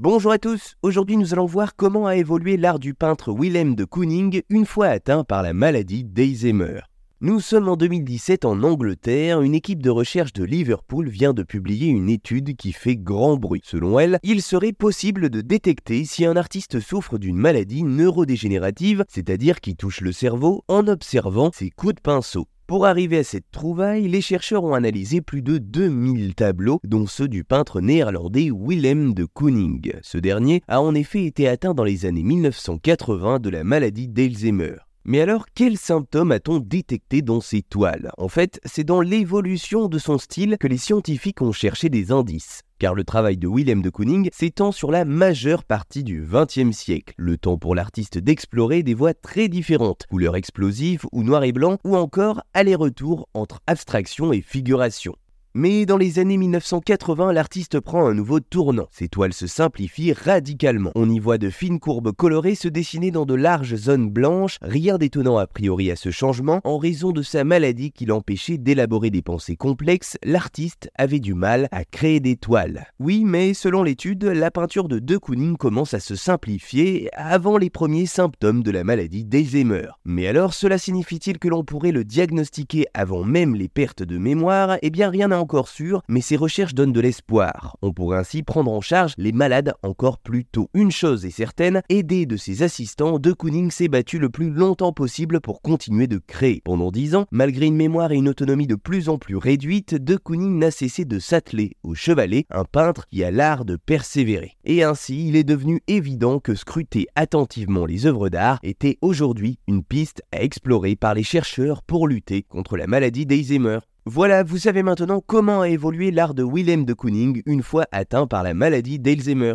Bonjour à tous, aujourd'hui nous allons voir comment a évolué l'art du peintre Willem de Kooning une fois atteint par la maladie d'Alzheimer. Nous sommes en 2017 en Angleterre, une équipe de recherche de Liverpool vient de publier une étude qui fait grand bruit. Selon elle, il serait possible de détecter si un artiste souffre d'une maladie neurodégénérative, c'est-à-dire qui touche le cerveau, en observant ses coups de pinceau. Pour arriver à cette trouvaille, les chercheurs ont analysé plus de 2000 tableaux, dont ceux du peintre néerlandais Willem de Kooning. Ce dernier a en effet été atteint dans les années 1980 de la maladie d'Alzheimer. Mais alors, quels symptômes a-t-on détecté dans ces toiles? En fait, c'est dans l'évolution de son style que les scientifiques ont cherché des indices car le travail de Willem de Kooning s'étend sur la majeure partie du XXe siècle, le temps pour l'artiste d'explorer des voies très différentes, couleurs explosives ou noir et blanc, ou encore aller-retour entre abstraction et figuration. Mais dans les années 1980, l'artiste prend un nouveau tournant. Ses toiles se simplifient radicalement. On y voit de fines courbes colorées se dessiner dans de larges zones blanches, rien d'étonnant a priori à ce changement. En raison de sa maladie qui l'empêchait d'élaborer des pensées complexes, l'artiste avait du mal à créer des toiles. Oui, mais selon l'étude, la peinture de De Kooning commence à se simplifier avant les premiers symptômes de la maladie d'Alzheimer. Mais alors, cela signifie-t-il que l'on pourrait le diagnostiquer avant même les pertes de mémoire? Eh bien, rien n'a encore sûr, mais ces recherches donnent de l'espoir. On pourrait ainsi prendre en charge les malades encore plus tôt. Une chose est certaine, aidé de ses assistants, De Kooning s'est battu le plus longtemps possible pour continuer de créer. Pendant dix ans, malgré une mémoire et une autonomie de plus en plus réduites, De Kooning n'a cessé de s'atteler au chevalet, un peintre qui a l'art de persévérer. Et ainsi, il est devenu évident que scruter attentivement les œuvres d'art était aujourd'hui une piste à explorer par les chercheurs pour lutter contre la maladie d'Alzheimer. Voilà, vous savez maintenant comment a évolué l'art de Willem de Kooning une fois atteint par la maladie d'Alzheimer.